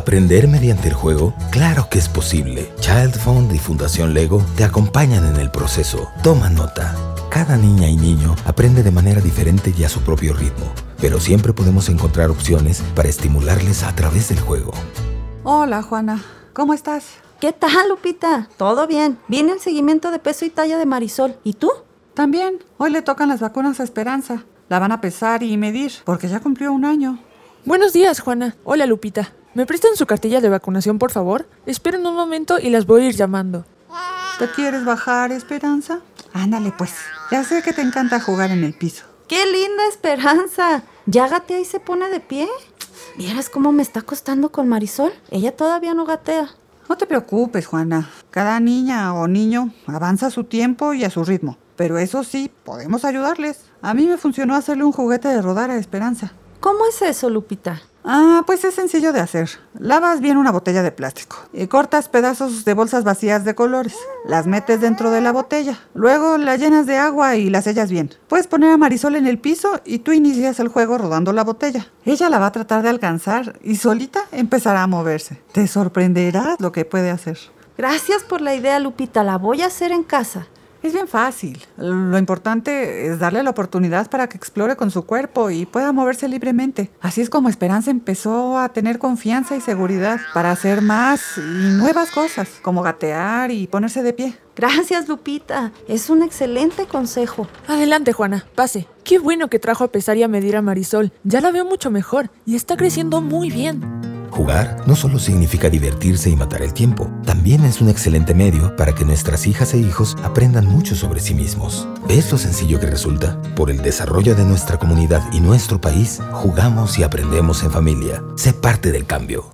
¿Aprender mediante el juego? Claro que es posible. Child Fund y Fundación Lego te acompañan en el proceso. Toma nota. Cada niña y niño aprende de manera diferente y a su propio ritmo, pero siempre podemos encontrar opciones para estimularles a través del juego. Hola, Juana. ¿Cómo estás? ¿Qué tal, Lupita? Todo bien. Viene el seguimiento de peso y talla de Marisol. ¿Y tú? También. Hoy le tocan las vacunas a Esperanza. La van a pesar y medir, porque ya cumplió un año. Buenos días, Juana. Hola, Lupita. ¿Me prestan su cartilla de vacunación, por favor? Esperen un momento y las voy a ir llamando. ¿Te quieres bajar, Esperanza? Ándale, pues. Ya sé que te encanta jugar en el piso. ¡Qué linda esperanza! ¿Ya gatea y se pone de pie? ¿Vieras cómo me está costando con Marisol? Ella todavía no gatea. No te preocupes, Juana. Cada niña o niño avanza a su tiempo y a su ritmo. Pero eso sí, podemos ayudarles. A mí me funcionó hacerle un juguete de rodar a Esperanza. ¿Cómo es eso, Lupita? Ah, pues es sencillo de hacer. Lavas bien una botella de plástico y cortas pedazos de bolsas vacías de colores. Las metes dentro de la botella. Luego la llenas de agua y la sellas bien. Puedes poner a Marisol en el piso y tú inicias el juego rodando la botella. Ella la va a tratar de alcanzar y solita empezará a moverse. Te sorprenderás lo que puede hacer. Gracias por la idea, Lupita. La voy a hacer en casa. Es bien fácil. Lo importante es darle la oportunidad para que explore con su cuerpo y pueda moverse libremente. Así es como Esperanza empezó a tener confianza y seguridad para hacer más y nuevas cosas, como gatear y ponerse de pie. Gracias, Lupita. Es un excelente consejo. Adelante, Juana. Pase. Qué bueno que trajo a pesar y a medir a Marisol. Ya la veo mucho mejor y está creciendo muy bien. Jugar no solo significa divertirse y matar el tiempo, también es un excelente medio para que nuestras hijas e hijos aprendan mucho sobre sí mismos. ¿Ves lo sencillo que resulta? Por el desarrollo de nuestra comunidad y nuestro país, jugamos y aprendemos en familia. Sé parte del cambio.